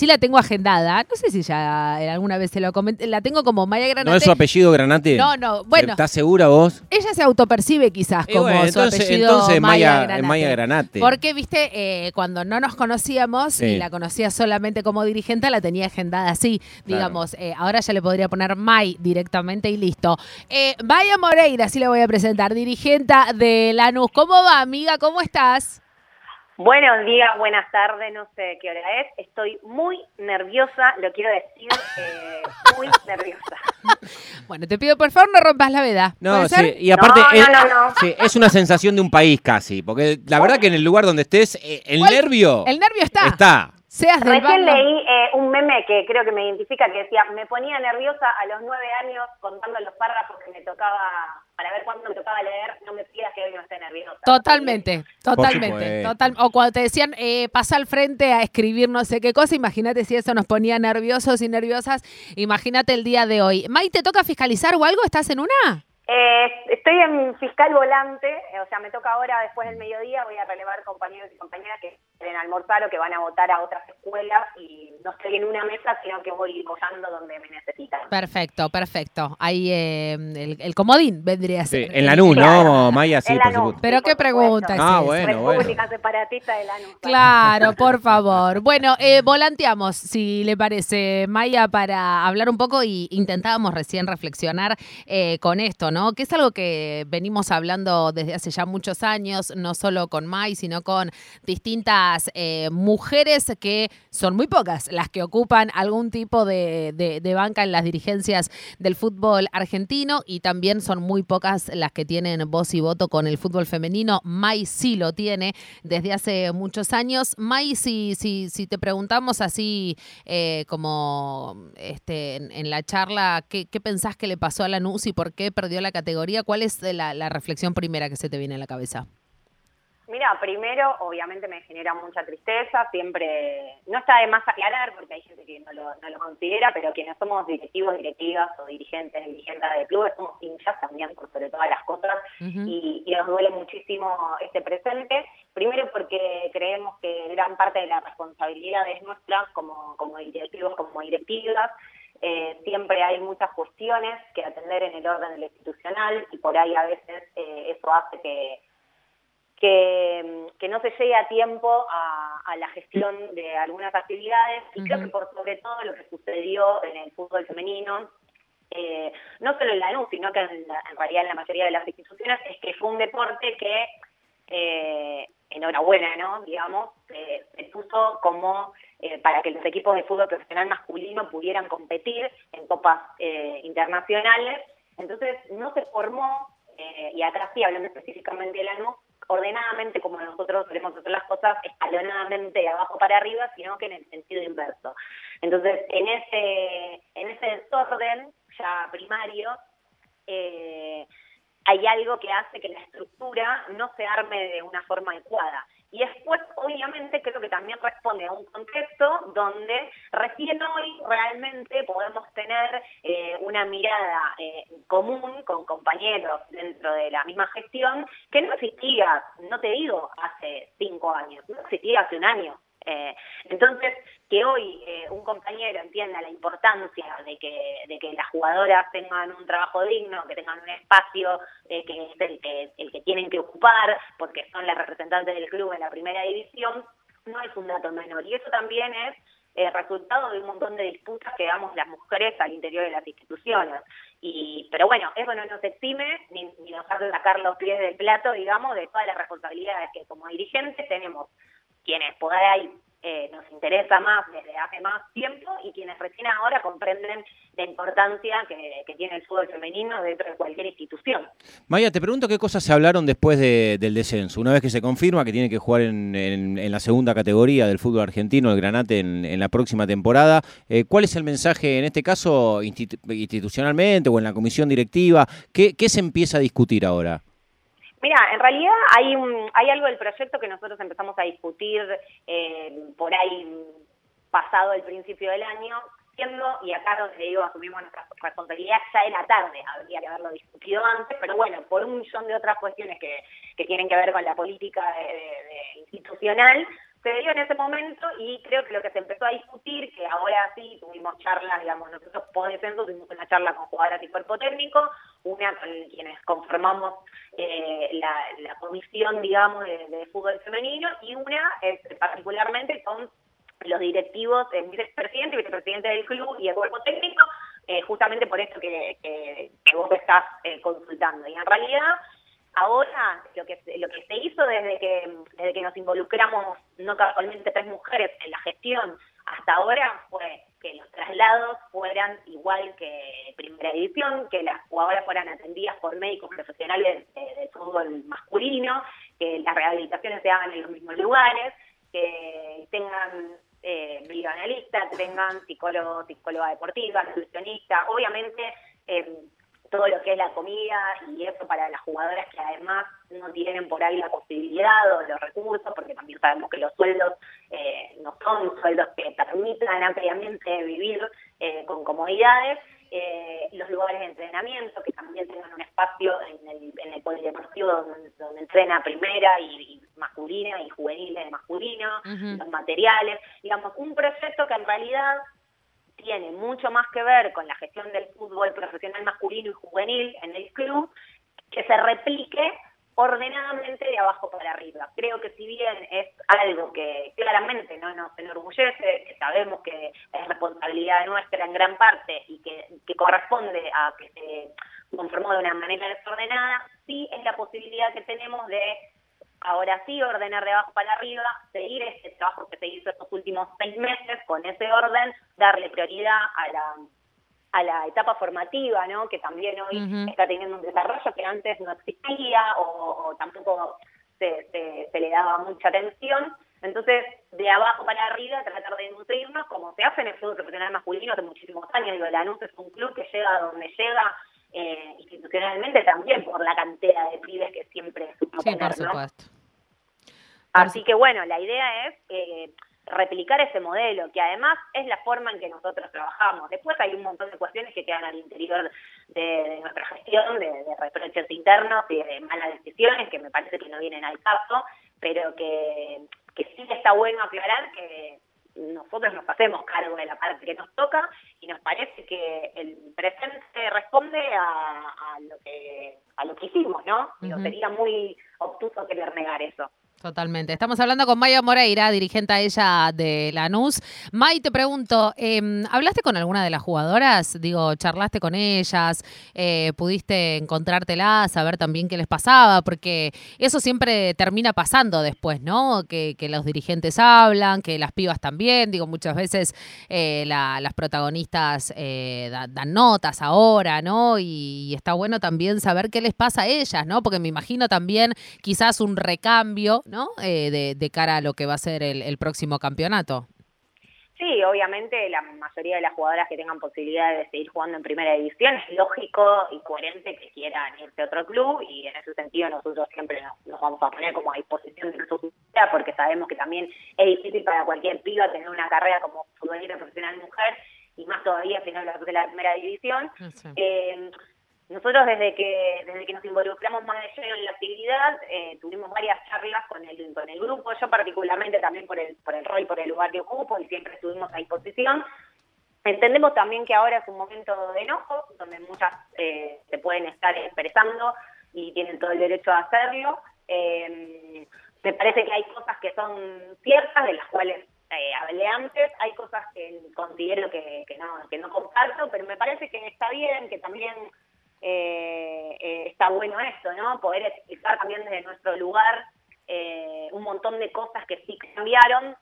sí la tengo agendada. No sé si ya alguna vez se lo comenté. La tengo como Maya Granate. ¿No es su apellido Granate? No, no, bueno. ¿Estás segura vos? Ella se autopercibe quizás como bueno, su entonces- apellido entonces Maya, Maya- Granate. Maya Granate. Porque, viste, eh, cuando no nos conocíamos Sí. y la conocía solamente como dirigente, la tenía agendada así. Claro. Digamos, eh, ahora ya le podría poner May directamente y listo. Eh, Maya Moreira, así le voy a presentar, dirigenta de Lanús. ¿Cómo va, amiga? ¿Cómo estás? Buenos días, buenas tardes, no sé qué hora es. Estoy muy nerviosa, lo quiero decir, eh, muy nerviosa. Bueno, te pido por favor no rompas la veda. No, ¿Puede sí, ser? y aparte No, es, no, no, no. sí, es una sensación de un país casi, porque la verdad que en el lugar donde estés, eh, el ¿Cuál? nervio El nervio está. está. Seas del Recién bando- leí eh, un meme que creo que me identifica que decía, me ponía nerviosa a los nueve años contando los párrafos que me tocaba, para ver cuándo me tocaba leer, no me pidas que hoy no esté nerviosa. Totalmente, totalmente. Total, o cuando te decían, eh, pasa al frente a escribir no sé qué cosa, imagínate si eso nos ponía nerviosos y nerviosas. Imagínate el día de hoy. May, ¿te toca fiscalizar o algo? ¿Estás en una? Eh, estoy en fiscal volante, o sea, me toca ahora después del mediodía, voy a relevar compañeros y compañeras que quieren almorzar o que van a votar a otras escuelas y no estoy en una mesa, sino que voy apoyando donde me necesitan. Perfecto, perfecto. Ahí eh, el, el comodín vendría a Sí, ser. en Lanús, ¿no, Claro. Maya? Sí, En por supuesto. Pero Sí, qué por pregunta es. Ah, bueno, bueno. República separatista de Lanús. Claro, por favor. Bueno, eh, volanteamos, si le parece, Maya, para hablar un poco y intentábamos recién reflexionar eh, con esto, ¿no? Que es algo que venimos hablando desde hace ya muchos años, no solo con May, sino con distintas eh, mujeres que son muy pocas las que ocupan algún tipo de, de- banca en las dirigencias del fútbol argentino y también son muy pocas las que tienen voz y voto con el fútbol femenino. May sí lo tiene desde hace muchos años. May, si, si, si te preguntamos así eh, como este, en, la charla, ¿qué, ¿qué pensás que le pasó a Lanús y por qué perdió la categoría? ¿Cuál es la, la reflexión primera que se te viene a la cabeza? Mira, primero, obviamente me genera mucha tristeza, siempre, no está de más aclarar, porque hay gente que no lo, no lo considera, pero quienes somos directivos, directivas o dirigentes, dirigentes de clubes, somos hinchas también por sobre todas las cosas, y, y nos duele muchísimo este presente, primero porque creemos que gran parte de la responsabilidad es nuestra como, como directivos, como directivas, eh, siempre hay muchas cuestiones que atender en el orden de lo institucional y por ahí a veces eh, eso hace que que, que no se llegue a tiempo a, a la gestión de algunas actividades y creo que por sobre todo lo que sucedió en el fútbol femenino, eh, no solo en la NU, sino que en, la- en realidad en la mayoría de las instituciones, es que fue un deporte que, eh, enhorabuena, ¿no? Digamos, eh, se puso como eh, para que los equipos de fútbol profesional masculino pudieran competir en copas eh, internacionales. Entonces no se formó, eh, y acá sí hablando específicamente de la NU, ordenadamente como nosotros solemos hacer las cosas, escalonadamente de abajo para arriba, sino que en el sentido inverso. Entonces, en ese, en ese desorden ya primario, eh, hay algo que hace que la estructura no se arme de una forma adecuada. Y después, obviamente, creo que también responde a un contexto donde recién hoy realmente podemos tener eh, una mirada eh, común con compañeros dentro de la misma gestión que no existía, no te digo hace cinco años, no existía hace un año. Eh, entonces, que hoy eh, un compañero entienda la importancia de que, de que las jugadoras tengan un trabajo digno, que tengan un espacio eh, que es el que, el que tienen que ocupar, porque son las representantes del club en la primera división, no es un dato menor. Y eso también es eh, resultado de un montón de disputas que damos las mujeres al interior de las instituciones. Y, pero bueno, eso no nos exime ni, ni nos hace sacar los pies del plato, digamos, de todas las responsabilidades que como dirigentes tenemos quienes por ahí eh, nos interesa más desde hace más tiempo y quienes recién ahora comprenden la importancia que, tiene el fútbol femenino dentro de cualquier institución. Maya, te pregunto qué cosas se hablaron después de- del descenso. Una vez que se confirma que tiene que jugar en, en- la segunda categoría del fútbol argentino, el Granate, en, en la próxima temporada, eh, ¿cuál es el mensaje, en este caso, institu- institucionalmente o en la comisión directiva? ¿Qué, qué se empieza a discutir ahora? Mira, en realidad hay hay algo del proyecto que nosotros empezamos a discutir eh, por ahí pasado el principio del año, siendo, y acá donde digo asumimos nuestra responsabilidad, ya era tarde, habría que haberlo discutido antes, pero bueno, por un millón de otras cuestiones que, que tienen que ver con la política de institucional, se dio en ese momento y creo que lo que se empezó a discutir, que ahora sí tuvimos charlas, digamos, nosotros por descenso tuvimos una charla con jugadoras y cuerpo técnico, una con quienes conformamos eh, la, comisión, digamos, de, fútbol femenino y una particularmente con los directivos, el vicepresidente y vicepresidente del club y el cuerpo técnico, eh, justamente por esto que, que, vos estás eh, consultando. Y en realidad Ahora, lo que, lo que se hizo desde que, desde que nos involucramos, no casualmente tres mujeres, en la gestión, hasta ahora fue que los traslados fueran igual que primera edición, que las jugadoras fueran atendidas por médicos profesionales de, fútbol masculino, que las rehabilitaciones se hagan en los mismos lugares, que tengan eh, que tengan psicólogo, psicóloga deportiva, nutricionista, obviamente eh, todo lo que es la comida y eso para las jugadoras que además no tienen por ahí la posibilidad o los recursos, porque también sabemos que los sueldos eh, no son sueldos que permitan ampliamente vivir eh, con comodidades, eh, los lugares de entrenamiento, que también tengan un espacio en el, en el polideportivo donde, donde entrena primera y, masculina y juvenil de masculino, los materiales, digamos, un proyecto que en realidad tiene mucho más que ver con la gestión del fútbol profesional masculino y juvenil en el club, que se replique ordenadamente de abajo para arriba. Creo que si bien es algo que claramente no nos enorgullece, que sabemos que es responsabilidad nuestra en gran parte y que, que corresponde a que se conformó de una manera desordenada, sí es la posibilidad que tenemos de ahora sí ordenar de abajo para arriba, seguir este trabajo que se hizo estos últimos seis meses con ese orden, darle prioridad a la a la etapa formativa, ¿no? que también hoy está teniendo un desarrollo que antes no existía o, tampoco se, se, le daba mucha atención. Entonces, de abajo para arriba, tratar de nutrirnos, como se hace en el fútbol profesional masculino hace muchísimos años. Digo, Lanús es un club que llega a donde llega eh, institucionalmente también por la cantera de pibes que siempre supo sí, por supuesto. Así que bueno, la idea es eh, replicar ese modelo, que además es la forma en que nosotros trabajamos. Después hay un montón de cuestiones que quedan al interior de, nuestra gestión, de, reproches internos y de malas decisiones, que me parece que no vienen al caso, pero que, que sí está bueno aclarar que nosotros nos hacemos cargo de la parte que nos toca y nos parece que el presente responde a, lo que a lo que hicimos, ¿no? sería muy obtuso querer negar eso. Totalmente. Estamos hablando con Maya Moreira, dirigente a ella de Lanús. May, te pregunto, em, ¿hablaste con alguna de las jugadoras? Digo, ¿charlaste con ellas? Eh, ¿Pudiste encontrártelas, saber también qué les pasaba? Porque eso siempre termina pasando después, ¿no? Que, los dirigentes hablan, que las pibas también. Digo, muchas veces eh, las protagonistas eh, dan notas ahora, ¿no? Y está bueno también saber qué les pasa a ellas, ¿no? Porque me imagino también quizás un recambio ¿no? Eh, de, cara a lo que va a ser el, próximo campeonato. Sí, obviamente la mayoría de las jugadoras que tengan posibilidad de seguir jugando en primera división es lógico y coherente que quieran irse a otro club y en ese sentido nosotros siempre nos, vamos a poner como a disposición de su vida porque sabemos que también es difícil para cualquier piba tener una carrera como futbolista profesional mujer y más todavía si no de la primera división. Eh, nosotros desde que desde que nos involucramos más de lleno en la actividad eh, tuvimos varias charlas con el con el grupo, yo particularmente también por el por el rol, por el lugar que ocupo y siempre estuvimos a disposición. Entendemos también que ahora es un momento de enojo, donde muchas eh, se pueden estar expresando y tienen todo el derecho a hacerlo. Eh, me parece que hay cosas que son ciertas, de las cuales eh, hablé antes, hay cosas que considero que, no, que no comparto, pero me parece que está bien, que también eh, eh, está bueno esto, ¿no? Poder explicar también desde nuestro lugar eh, un montón de cosas que sí cambiaron,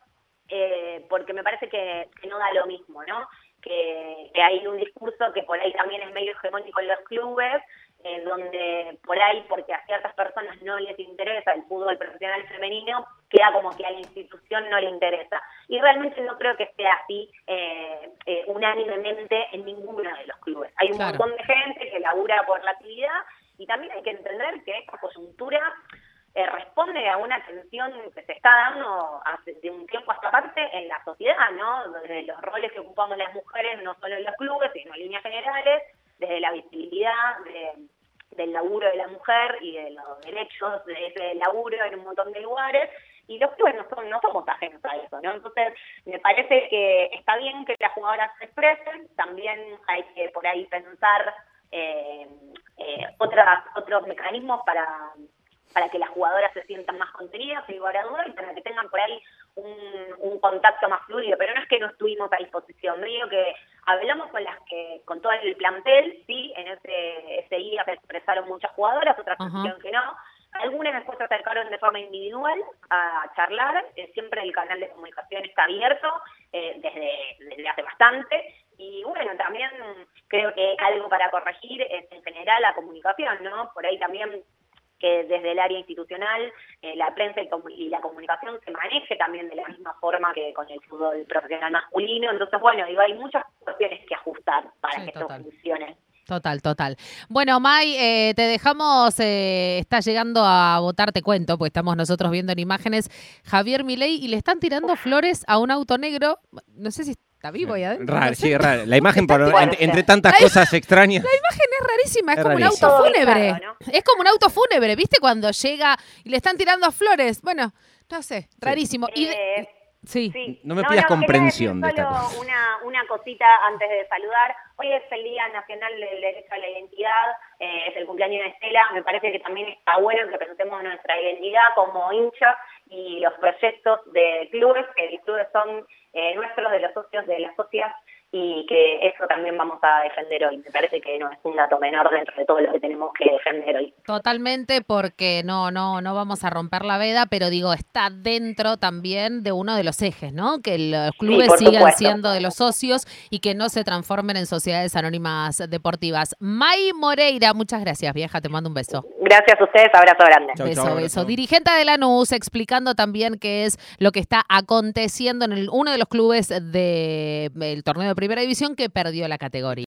eh, porque me parece que, no da lo mismo, ¿no? Que, que hay un discurso que por ahí también es medio hegemónico en los clubes, en donde por ahí, porque a ciertas personas no les interesa el fútbol profesional femenino, queda como que a la institución no le interesa. Y realmente no creo que sea así eh, eh, unánimemente en ninguno de los clubes. Hay un montón de gente que labura por la actividad y también hay que entender que esta coyuntura eh, responde a una tensión que se está dando hace, de un tiempo hasta parte en la sociedad, ¿no? Desde los roles que ocupamos las mujeres, no solo en los clubes, sino en líneas generales, desde la visibilidad del laburo de la mujer y de los derechos de ese laburo en un montón de lugares, y los clubes no, son, no somos ajenos a eso, ¿no? Entonces, me parece que está bien que las jugadoras se expresen, también hay que por ahí pensar eh, eh, otras, otros mecanismos para, para que las jugadoras se sientan más contenidas, duda, y para que tengan por ahí un, contacto más fluido, pero no es que no estuvimos a disposición, digo que hablamos con las que, con todo el plantel, sí, en ese, muchas jugadoras, otras uh que no, algunas después se acercaron de forma individual a charlar, eh, siempre el canal de comunicación está abierto eh, desde, desde hace bastante, y bueno, también creo que algo para corregir es en general la comunicación, ¿no? Por ahí también que desde el área institucional eh, la prensa y, la comunicación se maneje también de la misma forma que con el fútbol profesional masculino. Entonces, bueno, digo, hay muchas cuestiones que ajustar para que esto funcione. Total, total. Bueno, May, eh, te dejamos, eh, está llegando a votar, te cuento, pues estamos nosotros viendo en imágenes Javier Milei y le están tirando flores a un auto negro. No sé si Está vivo ahí adentro. Raro, sí, raro. La imagen, entre, tantas cosas extrañas. La imagen es rarísima, es, como un auto fúnebre. Es como un auto fúnebre, ¿viste? Cuando llega y le están tirando flores. Bueno, no sé, rarísimo. Y eh, sí. No me pidas comprensión de esta Una, una cosita antes de saludar. Hoy es el Día Nacional del Derecho a la Identidad, eh, es el cumpleaños de Estela. Me parece que también está bueno que presentemos nuestra identidad como hincha y los proyectos de clubes, que los clubes son eh, nuestros, de los socios, de las socias, y que eso también vamos a defender hoy. Me parece que no es un dato menor dentro de todo lo que tenemos que defender hoy. Totalmente, porque no, no, no vamos a romper la veda, pero digo, está dentro también de uno de los ejes, ¿no? Que los clubes sigan siendo de los socios y que no se transformen en sociedades anónimas deportivas. May Moreira, muchas gracias, vieja, te mando un beso. Gracias a ustedes, abrazo grande. beso, beso. Dirigente de la NUS explicando también qué es lo que está aconteciendo en el, uno de los clubes del torneo de primera división que perdió la categoría.